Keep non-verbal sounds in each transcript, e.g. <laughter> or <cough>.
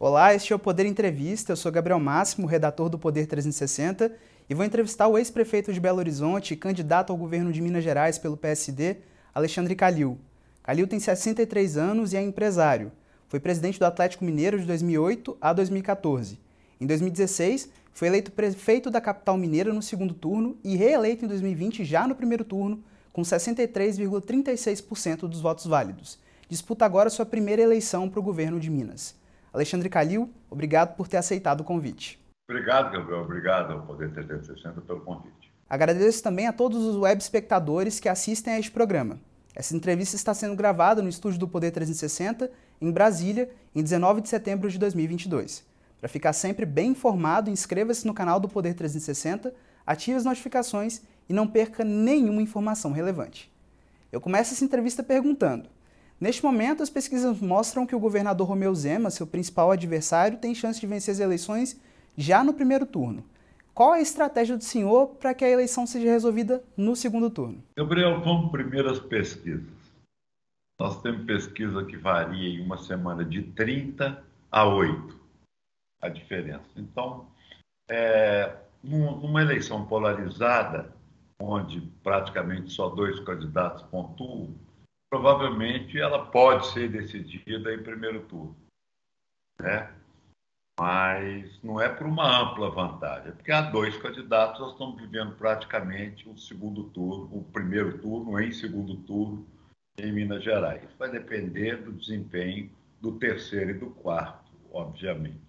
Olá, este é o Poder Entrevista. Eu sou Gabriel Máximo, redator do Poder 360, e vou entrevistar o ex-prefeito de Belo Horizonte e candidato ao governo de Minas Gerais pelo PSD, Alexandre Calil. Calil tem 63 anos e é empresário. Foi presidente do Atlético Mineiro de 2008 a 2014. Em 2016, foi eleito prefeito da capital mineira no segundo turno e reeleito em 2020 já no primeiro turno, com 63,36% dos votos válidos. Disputa agora sua primeira eleição para o governo de Minas. Alexandre Calil, obrigado por ter aceitado o convite. Obrigado, Gabriel. Obrigado ao Poder 360 pelo convite. Agradeço também a todos os web espectadores que assistem a este programa. Essa entrevista está sendo gravada no estúdio do Poder 360, em Brasília, em 19 de setembro de 2022. Para ficar sempre bem informado, inscreva-se no canal do Poder 360, ative as notificações e não perca nenhuma informação relevante. Eu começo essa entrevista perguntando: Neste momento, as pesquisas mostram que o governador Romeu Zema, seu principal adversário, tem chance de vencer as eleições já no primeiro turno. Qual é a estratégia do senhor para que a eleição seja resolvida no segundo turno? Gabriel, vamos primeiro às pesquisas. Nós temos pesquisa que varia em uma semana de 30 a 8 a diferença. Então, é, numa eleição polarizada, onde praticamente só dois candidatos pontuam, provavelmente ela pode ser decidida em primeiro turno. Né? Mas não é por uma ampla vantagem, é porque há dois candidatos, nós estamos vivendo praticamente o segundo turno, o primeiro turno em segundo turno em Minas Gerais. Vai depender do desempenho do terceiro e do quarto, obviamente.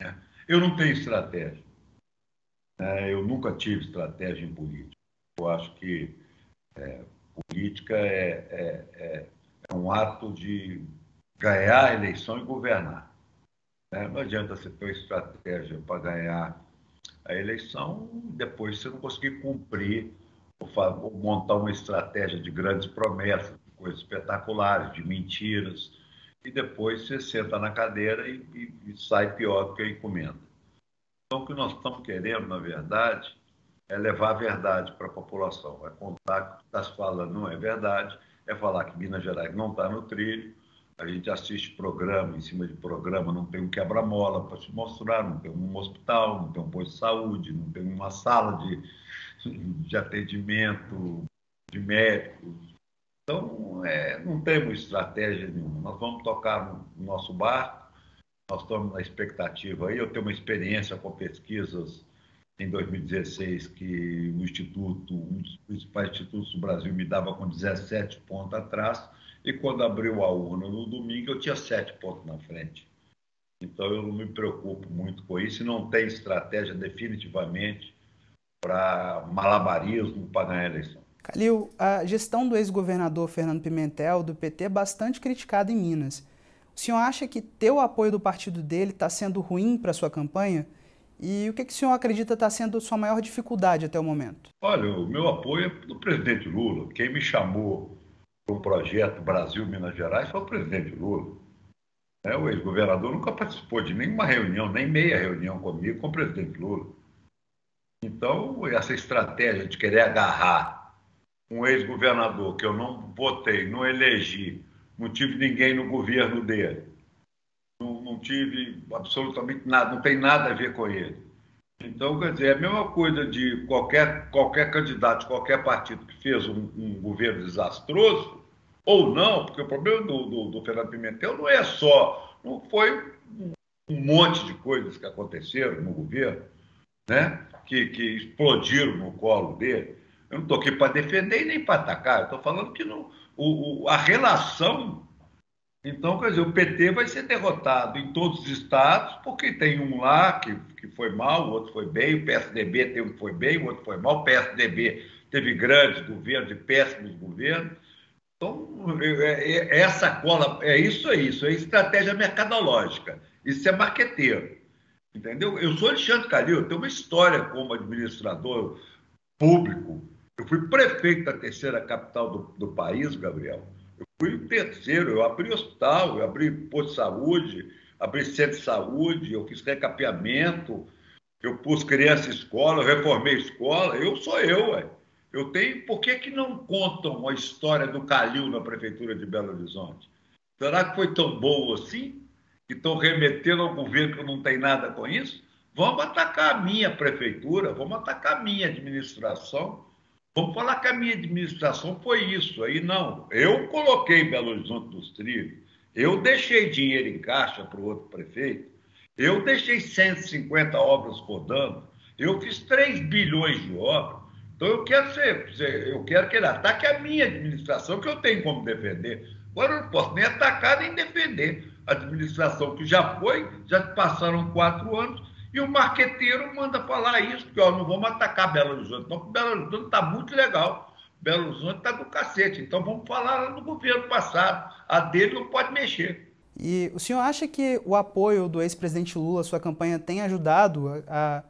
Né? Eu não tenho estratégia. Né? Eu nunca tive estratégia em política. Eu acho que é, Política é, é, é, é um ato de ganhar a eleição e governar. Né? Não adianta você ter uma estratégia para ganhar a eleição depois você não conseguir cumprir ou montar uma estratégia de grandes promessas, de coisas espetaculares, de mentiras, e depois você senta na cadeira e, e, e sai pior do que a encomenda. Então, o que nós estamos querendo, na verdade, é levar a verdade para a população, é contar que está se não é verdade, é falar que Minas Gerais não está no trilho, a gente assiste programa, em cima de programa, não tem um quebra-mola para se mostrar, não tem um hospital, não tem um posto de saúde, não tem uma sala de, de atendimento de médicos. Então, é, não temos estratégia nenhuma. Nós vamos tocar no nosso barco, nós estamos na expectativa aí. Eu tenho uma experiência com pesquisas em 2016 que o Instituto, um dos principais institutos do Brasil, me dava com 17 pontos atrás, e quando abriu a urna no domingo, eu tinha 7 pontos na frente. Então eu não me preocupo muito com isso e não tem estratégia definitivamente para malabarismo para ganhar a eleição. Calil, a gestão do ex-governador Fernando Pimentel, do PT, é bastante criticada em Minas. O senhor acha que ter o apoio do partido dele está sendo ruim para sua campanha? E o que, que o senhor acredita está sendo sua maior dificuldade até o momento? Olha, o meu apoio é do presidente Lula. Quem me chamou para o projeto Brasil-Minas Gerais foi o presidente Lula. É, o ex-governador nunca participou de nenhuma reunião, nem meia reunião comigo com o presidente Lula. Então, essa estratégia de querer agarrar um ex-governador que eu não votei, não elegi, não tive ninguém no governo dele, tive absolutamente nada, não tem nada a ver com ele. Então, quer dizer, é a mesma coisa de qualquer, qualquer candidato, qualquer partido que fez um, um governo desastroso, ou não, porque o problema do, do, do, Fernando Pimentel não é só, não foi um monte de coisas que aconteceram no governo, né? que, que explodiram no colo dele. Eu não estou aqui para defender e nem para atacar, eu estou falando que não, o, o, a relação então, quer dizer, o PT vai ser derrotado em todos os estados, porque tem um lá que, que foi mal, o outro foi bem, o PSDB tem um que foi bem, o outro foi mal, o PSDB teve grandes governos e péssimos governos. Então, é, é, é, essa cola, é isso aí, isso é estratégia mercadológica, isso é marqueteiro, entendeu? Eu sou Alexandre Calil, eu tenho uma história como administrador público, eu fui prefeito da terceira capital do, do país, Gabriel, fui o terceiro, eu abri hospital, eu abri posto de saúde, abri centro de saúde, eu fiz recapeamento, eu pus criança em escola, eu reformei escola, eu sou eu, ué. Eu tenho, por que, que não contam a história do Calil na prefeitura de Belo Horizonte? Será que foi tão boa assim? que estão remetendo ao governo que não tem nada com isso, vamos atacar a minha prefeitura, vamos atacar a minha administração, vamos falar que a minha administração foi isso. Aí não, eu coloquei Belo Horizonte dos Trilhos, eu deixei dinheiro em caixa para o outro prefeito, eu deixei 150 obras rodando, eu fiz 3 bilhões de obras. Então eu quero ser, eu quero que ele ataque a minha administração, que eu tenho como defender. Agora eu não posso nem atacar nem defender a administração que já foi, já passaram quatro anos, e o marqueteiro manda falar isso, que ó, não vamos atacar Belo Horizonte, não, porque Belo Horizonte está muito legal. Belo Horizonte está do cacete, então vamos falar lá no governo passado. A dele não pode mexer. E o senhor acha que o apoio do ex-presidente Lula à sua campanha tem ajudado a, a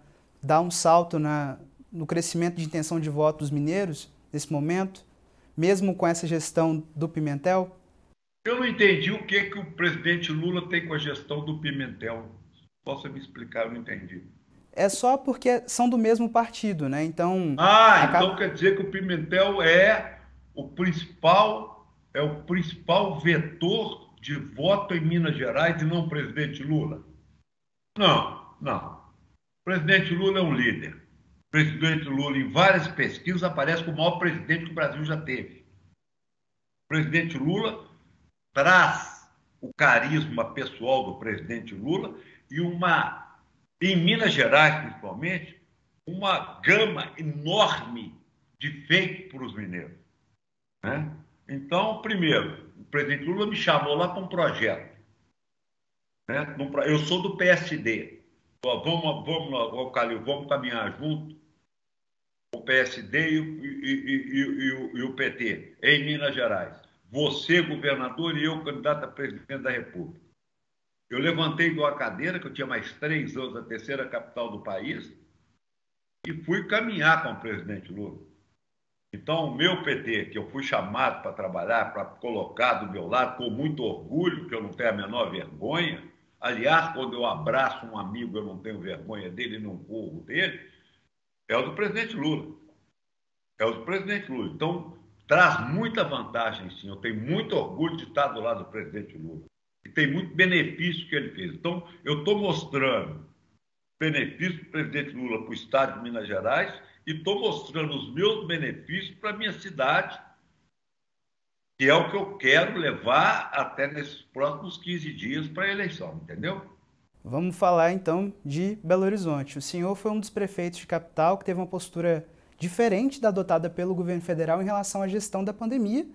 dar um salto na, no crescimento de intenção de voto dos mineiros nesse momento, mesmo com essa gestão do Pimentel? Eu não entendi o que, que o presidente Lula tem com a gestão do Pimentel. Posso me explicar? Eu não entendi. É só porque são do mesmo partido, né? Então. Ah, acaba... então quer dizer que o Pimentel é o principal, é o principal vetor de voto em Minas Gerais e não o presidente Lula? Não, não. O presidente Lula é um líder. O presidente Lula, em várias pesquisas, aparece como o maior presidente que o Brasil já teve. O presidente Lula traz o carisma pessoal do presidente Lula e uma, em Minas Gerais principalmente, uma gama enorme de feitos para os mineiros. Né? Então, primeiro, o presidente Lula me chamou lá para um projeto. Né? Eu sou do PSD. Vamos, vamos, Calil, vamos caminhar junto o PSD e, e, e, e o PT em Minas Gerais você, governador, e eu, candidato a presidente da República. Eu levantei de uma cadeira, que eu tinha mais três anos, a terceira capital do país, e fui caminhar com o presidente Lula. Então, o meu PT, que eu fui chamado para trabalhar, para colocar do meu lado, com muito orgulho, que eu não tenho a menor vergonha. Aliás, quando eu abraço um amigo, eu não tenho vergonha dele, não corro dele, é o do presidente Lula. É o do presidente Lula. Então, traz muita vantagem, sim. Eu tenho muito orgulho de estar do lado do presidente Lula. E tem muito benefício que ele fez. Então, eu estou mostrando benefício do presidente Lula para o Estado de Minas Gerais e estou mostrando os meus benefícios para a minha cidade, que é o que eu quero levar até nesses próximos 15 dias para a eleição, entendeu? Vamos falar então de Belo Horizonte. O senhor foi um dos prefeitos de capital que teve uma postura diferente da adotada pelo governo federal em relação à gestão da pandemia.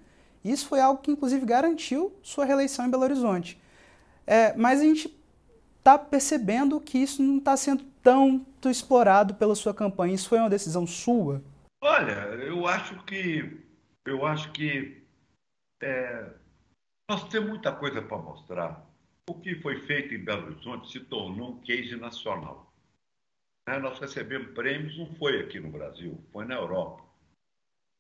Isso foi algo que, inclusive, garantiu sua reeleição em Belo Horizonte. É, mas a gente está percebendo que isso não está sendo tão explorado pela sua campanha. Isso foi uma decisão sua? Olha, eu acho que eu acho que é, nós temos muita coisa para mostrar. O que foi feito em Belo Horizonte se tornou um case nacional. Né? Nós recebemos prêmios, não foi aqui no Brasil, foi na Europa.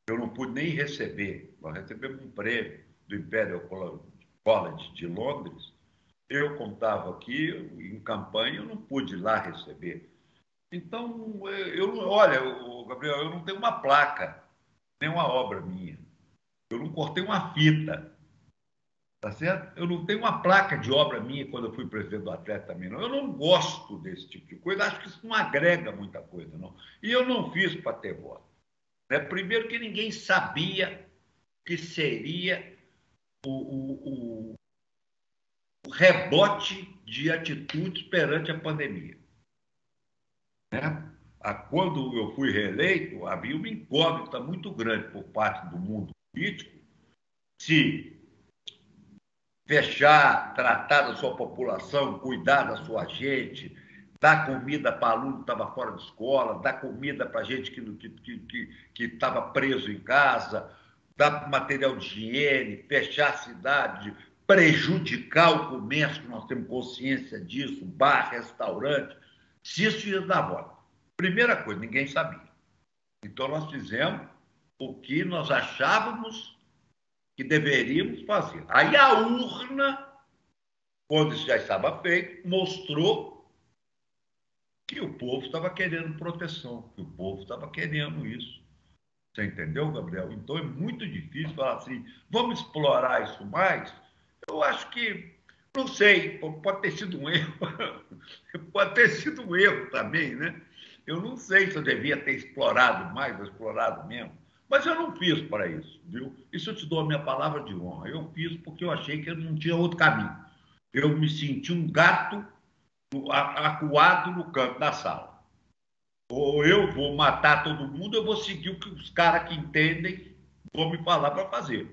Eu não pude nem receber. Nós recebemos um prêmio do Imperial College de Londres. Eu contava aqui em campanha, eu não pude lá receber. Então, eu, olha, Gabriel, eu não tenho uma placa, nem uma obra minha. Eu não cortei uma fita Tá certo? Eu não tenho uma placa de obra minha quando eu fui presidente do Atlético também, não. Eu não gosto desse tipo de coisa, acho que isso não agrega muita coisa, não. E eu não fiz para ter voto. Né? Primeiro que ninguém sabia que seria o, o, o, o rebote de atitudes perante a pandemia. Né? Quando eu fui reeleito, havia uma incógnita muito grande por parte do mundo político se fechar, tratar da sua população, cuidar da sua gente, dar comida para aluno que estava fora de escola, dar comida para gente que estava que, que, que preso em casa, dar material de higiene, fechar a cidade, prejudicar o comércio, que nós temos consciência disso, bar, restaurante, se isso ia dar volta. Primeira coisa, ninguém sabia. Então nós fizemos o que nós achávamos que deveríamos fazer. Aí a urna, quando isso já estava feito, mostrou que o povo estava querendo proteção, que o povo estava querendo isso. Você entendeu, Gabriel? Então é muito difícil falar assim, vamos explorar isso mais. Eu acho que Não sei, pode ter sido um <laughs> erro. pode ter sido um erro também, né? Eu não sei se eu devia ter explorado mais, explorado mesmo. Mas eu não fiz para isso, viu? Isso eu te dou a minha palavra de honra. Eu fiz porque eu achei que eu não tinha outro caminho. Eu me senti um gato acuado no canto da sala. Ou eu vou matar todo mundo, eu vou seguir o que os caras que entendem vão me falar para fazer.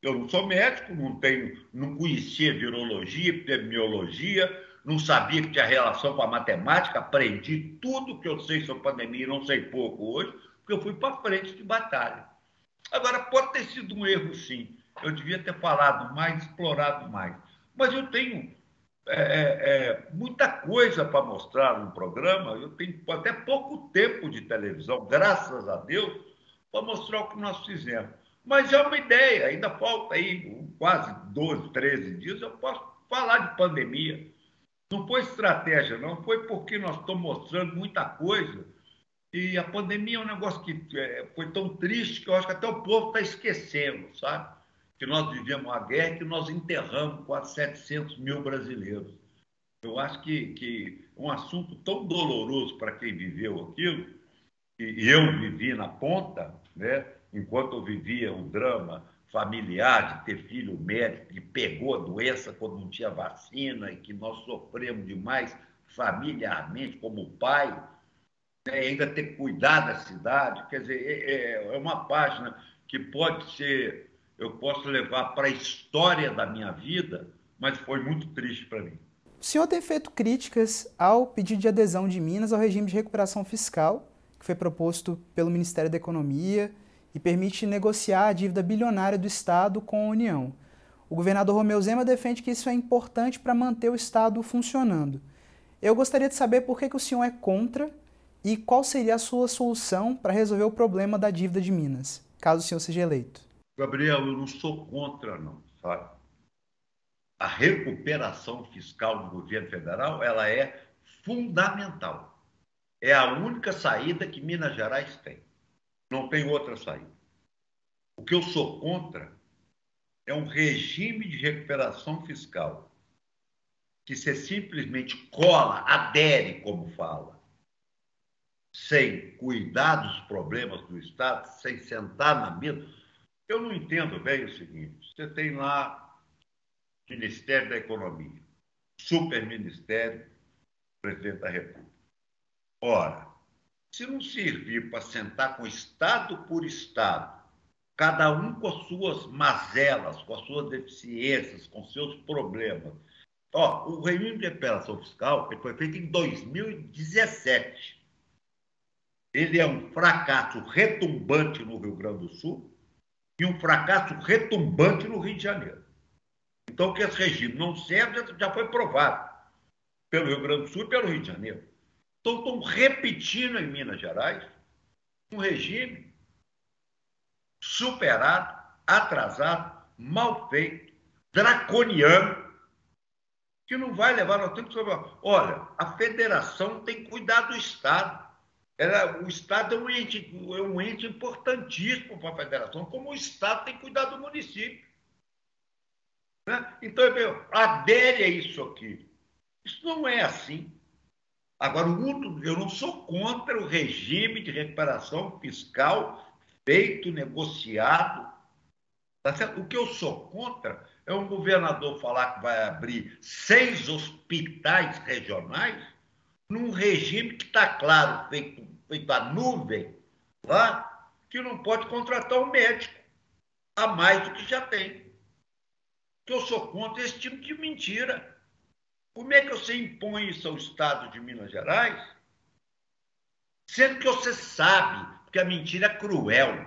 Eu não sou médico, não tenho, não conhecia virologia, epidemiologia, não sabia que tinha relação com a matemática, aprendi tudo que eu sei sobre pandemia, não sei pouco hoje, porque eu fui para frente de batalha. Agora, pode ter sido um erro, sim. Eu devia ter falado mais, explorado mais. Mas eu tenho é, é, é muita coisa para mostrar no programa. Eu tenho até pouco tempo de televisão, graças a Deus, para mostrar o que nós fizemos. Mas é uma ideia, ainda falta aí quase 12, 13 dias, eu posso falar de pandemia. Não foi estratégia, não, foi porque nós estamos mostrando muita coisa. E a pandemia é um negócio que é, foi tão triste que eu acho que até o povo está esquecendo, sabe? Que nós vivemos uma guerra que nós enterramos quase 700 mil brasileiros. Eu acho que, que um assunto tão doloroso para quem viveu aquilo, e eu vivi na ponta, né? enquanto eu vivia o drama familiar de ter filho médico que pegou a doença quando não tinha vacina e que nós sofremos demais familiarmente como pai, né? ainda ter que cuidar da cidade, quer dizer, é, é, é uma página que pode ser, eu posso levar para a história da minha vida, mas foi muito triste para mim. O senhor tem feito críticas ao pedido de adesão de Minas ao regime de recuperação fiscal, que foi proposto pelo Ministério da Economia e permite negociar a dívida bilionária do Estado com a União. O governador Romeu Zema defende que isso é importante para manter o Estado funcionando. Eu gostaria de saber por que, que o senhor é contra e qual seria a sua solução para resolver o problema da dívida de Minas, caso o senhor seja eleito. Gabriel, eu não sou contra, não, sabe? A recuperação fiscal do governo federal ela é fundamental. É a única saída que Minas Gerais tem. Não tem outra saída. O que eu sou contra é um regime de recuperação fiscal que você simplesmente cola, adere, como fala, sem cuidar dos problemas do Estado, sem sentar na mesa. Eu não entendo bem o seguinte: você tem lá Ministério da Economia, Superministério, Presidente da República. Ora, se não servir para sentar com Estado por Estado, cada um com as suas mazelas, com as suas deficiências, com seus problemas. Ó, o regime de recuperação fiscal ele foi feito em 2017. Ele é um fracasso retumbante no Rio Grande do Sul e um fracasso retumbante no Rio de Janeiro. Então, que esse regime não serve já foi provado pelo Rio Grande do Sul e pelo Rio de Janeiro. Então, estão repetindo em Minas Gerais um regime superado, atrasado, mal feito, draconiano, que não vai levar ao tempo. Olha, a federação tem que cuidar do Estado. Ela, o Estado é um, ente, é um ente importantíssimo para a federação, como o Estado tem que cuidar do município. Né? Então, meu, adere a isso aqui. Isso não é assim. Agora, eu não sou contra o regime de recuperação fiscal feito, negociado. Tá? O que eu sou contra é um governador falar que vai abrir seis hospitais regionais num regime que está claro, feito, feito a nuvem, lá, que não pode contratar um médico a mais do que já tem. Que eu sou contra esse tipo de mentira. Como é que você impõe isso ao Estado de Minas Gerais? Sendo que você sabe, que a mentira é cruel,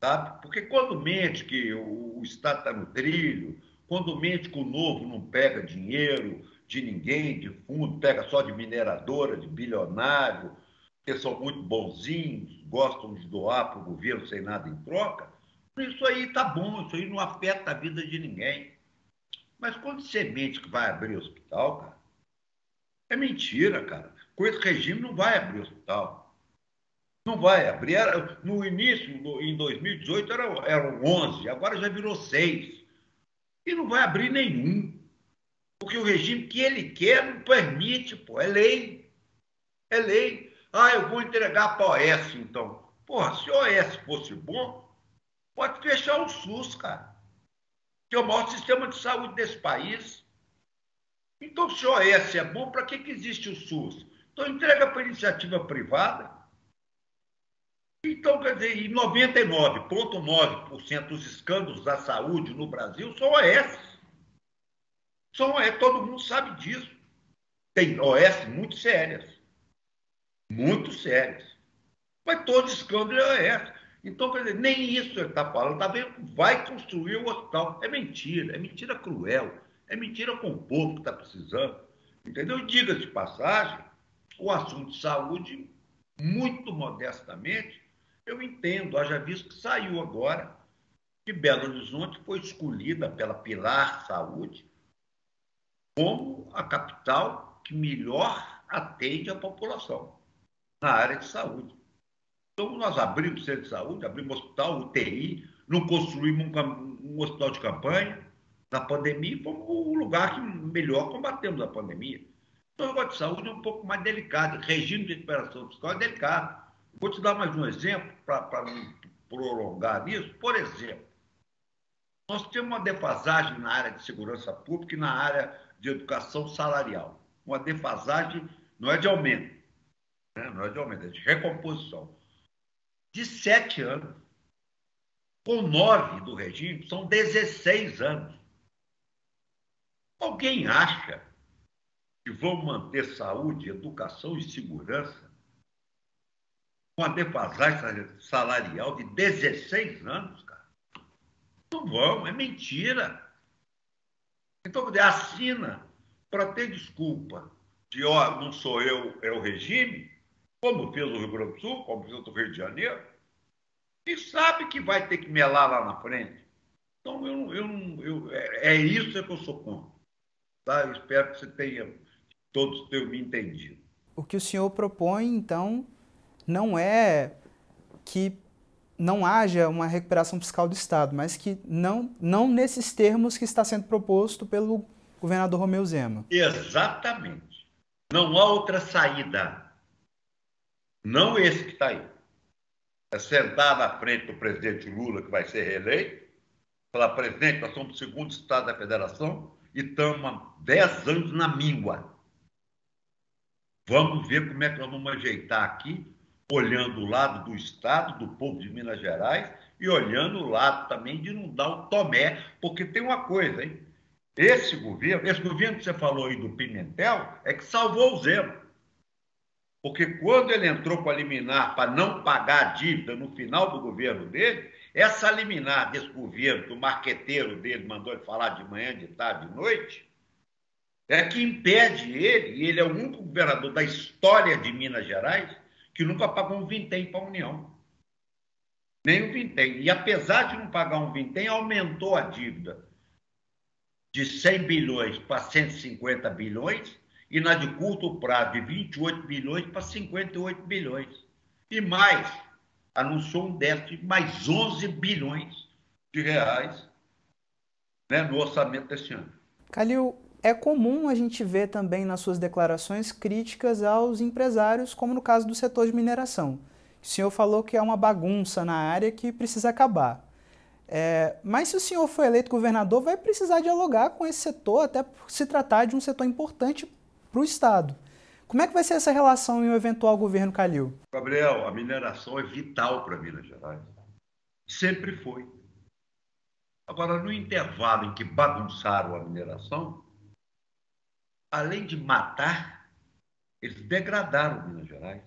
sabe? Porque quando mente que o, Estado está no trilho, quando mente que o novo não pega dinheiro de ninguém, de fundo, pega só de mineradora, de bilionário, que são muito bonzinhos, gostam de doar para o governo sem nada em troca, isso aí tá bom, isso aí não afeta a vida de ninguém. Mas quando você mente que vai abrir hospital, cara, é mentira, cara. Com esse regime não vai abrir hospital. Não vai abrir. Era, no início, em 2018, eram, eram 11, agora já virou 6. E não vai abrir nenhum. Porque o regime que ele quer não permite, pô, é lei. É lei. Ah, eu vou entregar para a OS, então. Porra, se o OS fosse bom, pode fechar o SUS, cara. Que é o maior sistema de saúde desse país. Então, se o OS é bom, para que, que existe o SUS? Então, entrega para iniciativa privada. Então, quer dizer, e 99,9% dos escândalos da saúde no Brasil são OS. São OS, todo mundo sabe disso. Tem OS muito sérias. Muito sérias. Mas todo escândalo é OS. Então, quer dizer, nem isso ele está falando. Tá vendo? Vai construir o hospital. É mentira, é mentira cruel. É mentira com o povo que está precisando. Entendeu? Diga de passagem, o assunto de saúde, muito modestamente, eu entendo, haja visto que saiu agora que Belo Horizonte foi escolhida pela Pilar Saúde como a capital que melhor atende a população na área de saúde. Então, nós abrimos centro de saúde, abrimos hospital, UTI, não construímos um, um hospital de campanha. Na pandemia, fomos o lugar que melhor combatemos a pandemia. Então, o negócio de saúde é um pouco mais delicado. Regime de recuperação fiscal é delicado. Vou te dar mais um exemplo para não prolongar nisso. Por exemplo, nós temos uma defasagem na área de segurança pública e na área de educação salarial. Uma defasagem não é de aumento, né? não é de aumento, é de recomposição. De sete anos. Com nove do regime, são 16 anos. Alguém acha que vão manter saúde, educação e segurança com a defasagem salarial de 16 anos, cara. Não vão, é mentira. Então, assina para ter desculpa de, ó, não sou eu, é o regime, como fez o Rio Grande do Sul, como fez o Rio de Janeiro, e sabe que vai ter que melar lá na frente. Então, eu, eu, eu, é, é isso que eu sou contra. Tá? Espero que você tenha, todos tenham me entendido. O que o senhor propõe, então, não é que não haja uma recuperação fiscal do Estado, mas que não, não nesses termos que está sendo proposto pelo governador Romeu Zema. Exatamente. Não há outra saída. Não esse que está aí. É sentar na frente do presidente Lula, que vai ser reeleito, falar, presidente, nós somos o segundo Estado da Federação e estamos há 10 anos na míngua. Vamos ver como é que nós vamos ajeitar aqui olhando o lado do Estado, do povo de Minas Gerais, e olhando o lado também de não dar o tomé, porque tem uma coisa, hein? Esse governo, esse governo que você falou aí do Pimentel, é que salvou o zero. Porque quando ele entrou com a liminar para não pagar a dívida no final do governo dele, essa liminar desse governo, do marqueteiro dele, mandou ele falar de manhã, de tarde, de noite, é que impede ele, e ele é o único governador da história de Minas Gerais, que nunca pagou um vintém para a União. Nem um vintém. E apesar de não pagar um vintém, aumentou a dívida de 100 bilhões para 150 bilhões e na de curto prazo de 28 bilhões para 58 bilhões. E mais, anunciou um déficit de mais 11 bilhões de reais né, no orçamento desse ano. Calil, é comum a gente ver também nas suas declarações críticas aos empresários, como no caso do setor de mineração. O senhor falou que é uma bagunça na área que precisa acabar. É, mas se o senhor for eleito governador, vai precisar dialogar com esse setor, até por se tratar de um setor importante para o Estado. Como é que vai ser essa relação em um eventual governo Calil? Gabriel, a mineração é vital para Minas Gerais. Sempre foi. Agora, no intervalo em que bagunçaram a mineração, além de matar, eles degradaram Minas Gerais.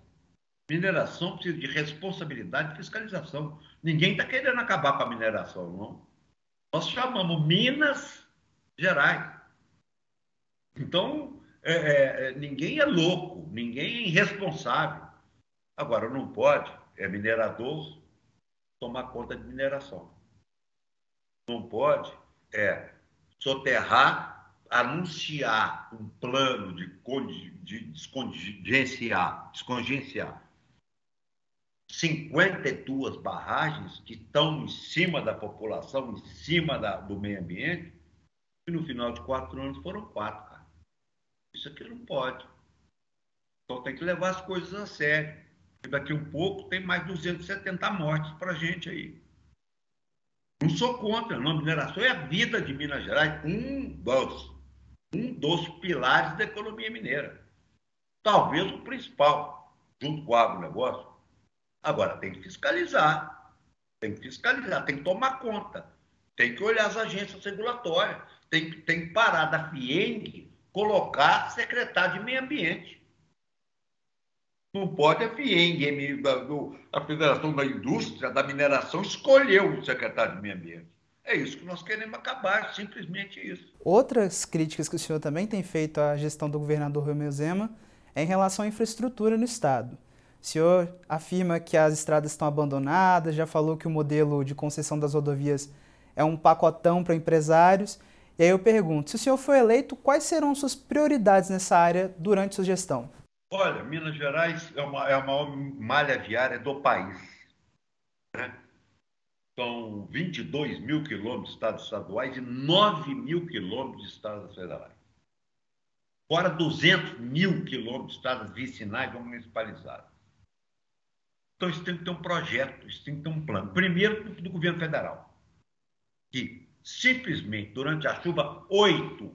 Mineração precisa de responsabilidade e fiscalização. Ninguém está querendo acabar com a mineração, não. Nós chamamos Minas Gerais. Então, é, é, é ninguém é louco, ninguém é irresponsável. Agora, não pode, é minerador, tomar conta de mineração. Não pode, é soterrar anunciar um plano de, de descongenciar, descongenciar 52 barragens que estão em cima da população, em cima da, do meio ambiente, e no final de quatro anos foram quatro, cara. Isso aqui não pode. Então tem que levar as coisas a sério. E daqui um pouco tem mais 270 mortes para gente aí. Não sou contra, não. Mineração é a vida de Minas Gerais, um dos, um dos pilares da economia mineira. Talvez o principal, junto com o agronegócio. Agora, tem que fiscalizar. Tem que fiscalizar, tem que tomar conta. Tem que olhar as agências regulatórias. Tem, tem que parar da FIENG colocar secretário de meio ambiente. Não pode a FIENG, a Federação da Indústria da Mineração, escolheu o secretário de meio ambiente. É isso que nós queremos acabar, simplesmente isso. Outras críticas que o senhor também tem feito à gestão do governador Romeu Zema é em relação à infraestrutura no Estado. O senhor afirma que as estradas estão abandonadas, já falou que o modelo de concessão das rodovias é um pacotão para empresários. E aí eu pergunto, se o senhor for eleito, quais serão suas prioridades nessa área durante sua gestão? Olha, Minas Gerais é, uma, é a maior malha viária do país. Né? São 22 mil quilômetros de estados estaduais e 9 mil quilômetros de estados federais. Fora 200 mil quilômetros de estradas vicinais ou municipalizadas. Então, isso tem que ter um projeto, isso tem que ter um plano. Primeiro, do governo federal, que simplesmente, durante a chuva, oito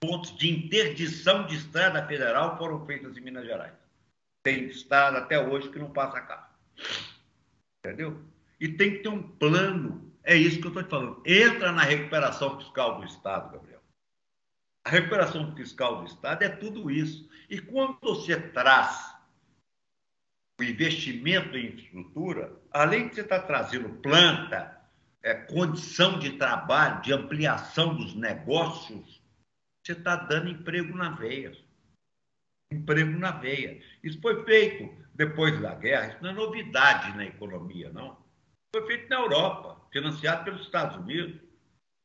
pontos de interdição de estrada federal foram feitos em Minas Gerais. Tem estrada até hoje que não passa carro. Entendeu? E tem que ter um plano. É isso que eu estou te falando. Entra na recuperação fiscal do Estado, Gabriel. A recuperação fiscal do Estado é tudo isso. E quando você traz o investimento em infraestrutura, além de você estar trazendo planta, é, condição de trabalho, de ampliação dos negócios, você está dando emprego na veia. Emprego na veia. Isso foi feito depois da guerra, isso não é novidade na economia, não. Foi feito na Europa, financiado pelos Estados Unidos.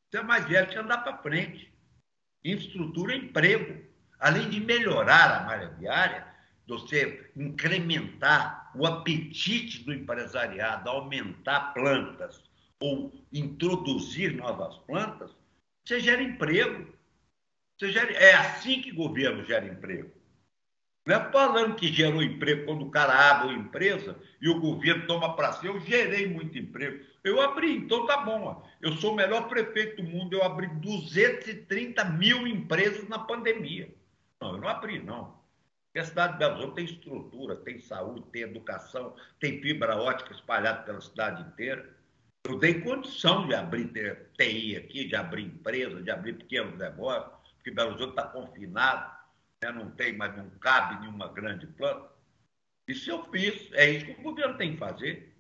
Você é mais velho que andar para frente. Infraestrutura emprego. Além de melhorar a malha viária, você incrementar o apetite do empresariado, aumentar plantas ou introduzir novas plantas, você gera emprego. Você gera, é assim que o governo gera emprego. Não é falando que gerou emprego quando o cara abre uma empresa e o governo toma para si. Eu gerei muito emprego. Eu abri, então tá bom. Eu sou o melhor prefeito do mundo. Eu abri 230 mil empresas na pandemia. Não, eu não abri, não. Porque a cidade de Belo Horizonte tem estrutura, tem saúde, tem educação, tem fibra ótica espalhada pela cidade inteira. Eu dei condição de abrir TI aqui, de abrir empresa, de abrir pequenos negócios, porque Belo Horizonte está confinado, né? não tem, mas não cabe nenhuma grande planta. Isso eu fiz, é isso que o governo tem que fazer.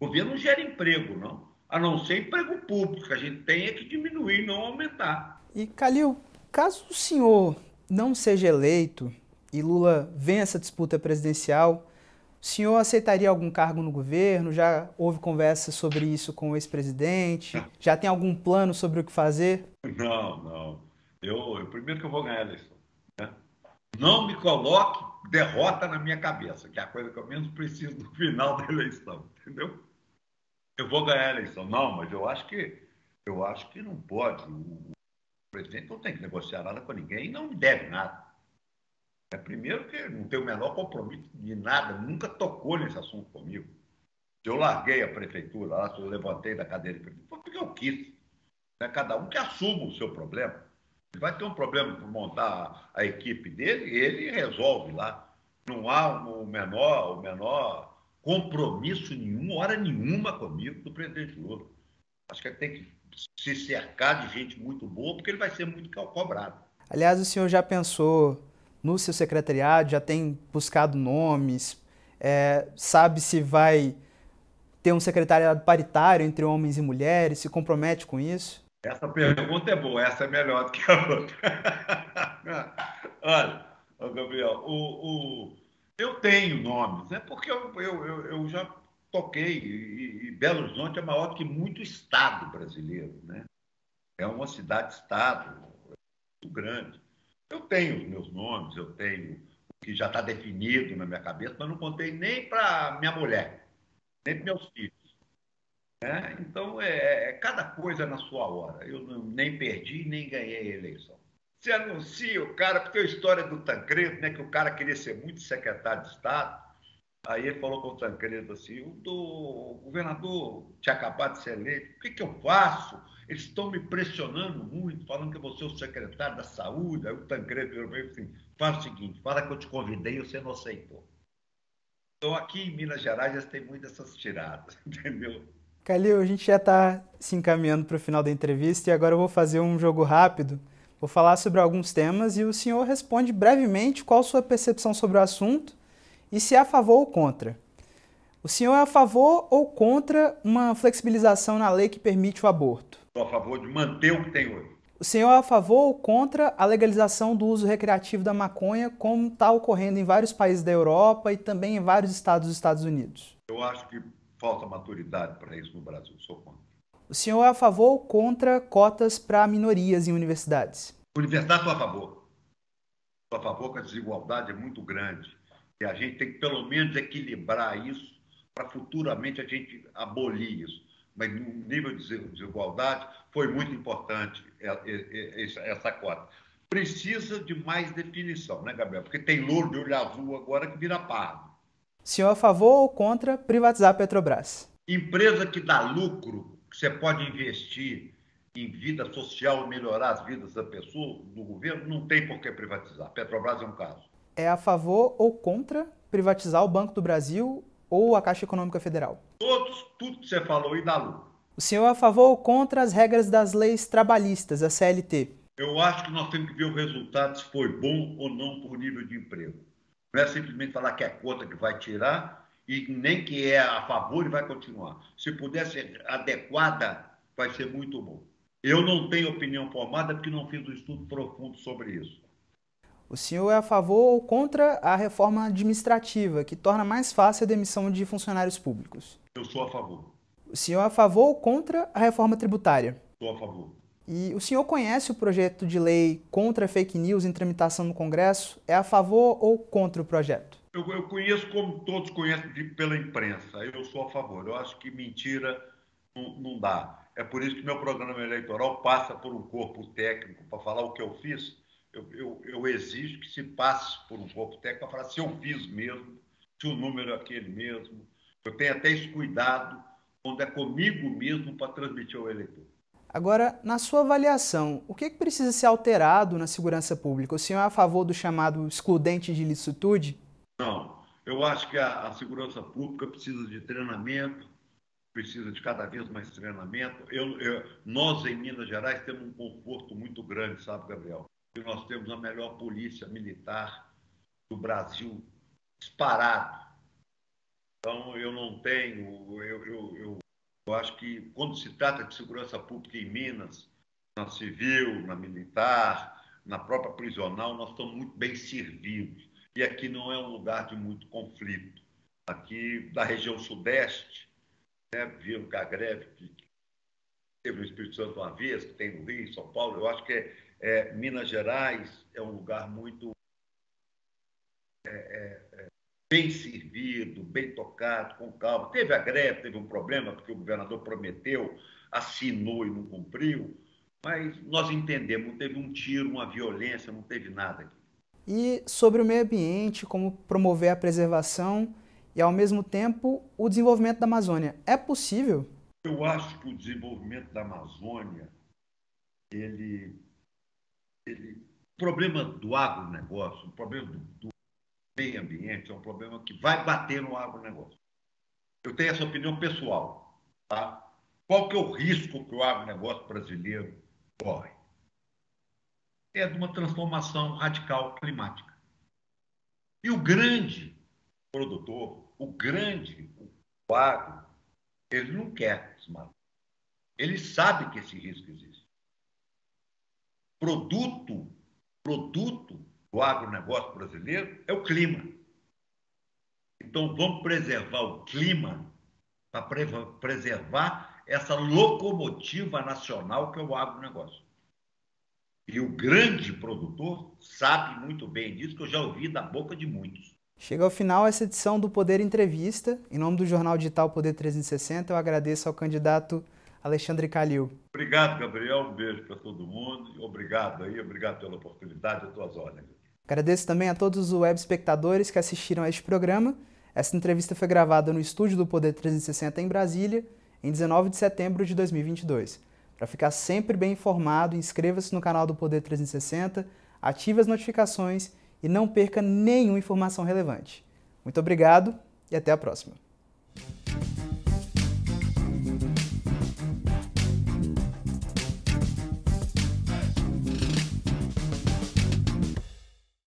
O governo não gera emprego, não. A não ser emprego público, a gente tem é que diminuir, não aumentar. E, Calil, caso o senhor não seja eleito, e Lula vem essa disputa presidencial, o senhor aceitaria algum cargo no governo? Já houve conversa sobre isso com o ex-presidente? <laughs> Já tem algum plano sobre o que fazer? Não, não. Eu, eu primeiro que eu vou ganhar a eleição. Não me coloque derrota na minha cabeça, que é a coisa que eu menos preciso no final da eleição, entendeu? Eu vou ganhar a eleição. Não, mas eu acho que eu acho que não pode. O presidente não tem que negociar nada com ninguém e não deve nada. É, primeiro que não tem o menor compromisso de nada, nunca tocou nesse assunto comigo. Se eu larguei a prefeitura lá, se eu levantei da cadeira de prefeitura, foi porque eu quis. É cada um que assuma o seu problema. Se vai ter um problema para montar a equipe dele, ele resolve lá. Não há o menor, o menor compromisso nenhum, hora nenhuma comigo do presidente Lula. Acho que ele tem que se cercar de gente muito boa, porque ele vai ser muito cobrado. Aliás, o senhor já pensou no seu secretariado, já tem buscado nomes, é, sabe se vai ter um secretariado paritário entre homens e mulheres, se compromete com isso? Essa pergunta é boa, essa é melhor do que a outra. <laughs> Olha, Gabriel, o, o, eu tenho nomes, é porque eu, eu, eu, eu já toquei, e, e, Belo Horizonte é maior do que muito estado brasileiro, né? É uma cidade-estado muito grande. Eu tenho os meus nomes, eu tenho o que já está definido na minha cabeça, mas não contei nem para minha mulher, nem para meus filhos. Né? Então, é, é, cada coisa na sua hora. Eu nem perdi, nem ganhei a eleição. Você anuncia o cara, porque a história do Tancredo, né, que o cara queria ser muito secretário de Estado, aí ele falou com o Tancredo assim, o, do, governador tinha acabado de ser eleito, o que, que eu faço? Eles estão me pressionando muito, falando que eu vou ser o secretário da saúde. Aí o Tancredo virou para assim, faz o seguinte, fala que eu te convidei e você não aceitou. Então aqui em Minas Gerais já tem muitas essas tiradas, <laughs> entendeu? Calil, a gente já está se encaminhando para o final da entrevista e agora eu vou fazer um jogo rápido. Vou falar sobre alguns temas e o senhor responde brevemente qual a sua percepção sobre o assunto e se é a favor ou contra. O senhor é a favor ou contra uma flexibilização na lei que permite o aborto? Estou a favor de manter o que tem hoje. O senhor é a favor ou contra a legalização do uso recreativo da maconha, como está ocorrendo em vários países da Europa e também em vários estados dos Estados Unidos? Eu acho que falta maturidade para isso no Brasil. Sou contra. O senhor é a favor ou contra cotas para minorias em universidades? Universidade estou a favor. Estou a favor que a desigualdade é muito grande. E a gente tem que, pelo menos, equilibrar isso para futuramente a gente abolir isso. Mas no nível de desigualdade foi muito importante essa cota. Precisa de mais definição, né, Gabriel? Porque tem louro de olho azul agora que vira pardo. Senhor a favor ou contra privatizar a Petrobras? Empresa que dá lucro, que você pode investir em vida social, melhorar as vidas da pessoa, do governo, não tem por que privatizar. Petrobras é um caso. É a favor ou contra privatizar o Banco do Brasil ou a Caixa Econômica Federal? Todos, tudo que você falou e dá lucro. O senhor é a favor ou contra as regras das leis trabalhistas, a CLT? Eu acho que nós temos que ver o resultado se foi bom ou não por nível de emprego. Não é simplesmente falar que é conta que vai tirar e nem que é a favor e vai continuar. Se puder ser adequada, vai ser muito bom. Eu não tenho opinião formada porque não fiz um estudo profundo sobre isso. O senhor é a favor ou contra a reforma administrativa, que torna mais fácil a demissão de funcionários públicos? Eu sou a favor. O senhor é a favor ou contra a reforma tributária? Sou a favor. E o senhor conhece o projeto de lei contra fake news em tramitação no Congresso? É a favor ou contra o projeto? Eu, eu conheço como todos conhecem de, pela imprensa. Eu sou a favor. Eu acho que mentira não, não dá. É por isso que meu programa eleitoral passa por um corpo técnico para falar o que eu fiz. Eu, eu, eu, exijo que se passe por um corpo técnico para falar se eu fiz mesmo, se o número é aquele mesmo. Eu tenho até esse cuidado quando é comigo mesmo para transmitir ao eleitor. Agora, na sua avaliação, o que, é que precisa ser alterado na segurança pública? O senhor é a favor do chamado excludente de licitude? Não. Eu acho que a, a segurança pública precisa de treinamento, precisa de cada vez mais treinamento. Eu, eu, nós, em Minas Gerais, temos um conforto muito grande, sabe, Gabriel? E nós temos a melhor polícia militar do Brasil disparado. Então, eu não tenho, eu, eu, eu eu acho que quando se trata de segurança pública em Minas, na civil, na militar, na própria prisional, nós estamos muito bem servidos. E aqui não é um lugar de muito conflito. Aqui, da região sudeste, né, viram que a greve que teve no Espírito Santo uma vez, que tem no Rio, São Paulo, eu acho que é, é Minas Gerais é um lugar muito é, é, é bem servido, bem tocado, com calma. Teve a greve, teve um problema, porque o governador prometeu, assinou e não cumpriu, mas nós entendemos, não teve um tiro, uma violência, não teve nada aqui. E sobre o meio ambiente, como promover a preservação e, ao mesmo tempo, o desenvolvimento da Amazônia. É possível? Eu acho que o desenvolvimento da Amazônia, ele, ele o problema do agronegócio, o problema do, do meio ambiente é um problema que vai bater no agronegócio. Eu tenho essa opinião pessoal. Tá? Qual que é o risco que o agronegócio brasileiro corre? É de uma transformação radical climática. E o grande produtor, o grande, o agro, ele não quer desmatar. Ele sabe que esse risco existe. Produto, produto do agronegócio brasileiro é o clima. Então, vamos preservar o clima para preservar essa locomotiva nacional que é o agronegócio. E o grande produtor sabe muito bem disso, que eu já ouvi da boca de muitos. Chega ao final essa edição do Poder Entrevista. Em nome do jornal digital Poder 360, eu agradeço ao candidato Alexandre Calil. Obrigado, Gabriel. Um beijo para todo mundo. Obrigado aí, obrigado pela oportunidade, a tuas ordens. Agradeço também a todos os web espectadores que assistiram a este programa. Essa entrevista foi gravada no estúdio do Poder 360 em Brasília, em 19 de setembro de 2022. Para ficar sempre bem informado, inscreva-se no canal do Poder 360, ative as notificações e não perca nenhuma informação relevante. Muito obrigado e até a próxima.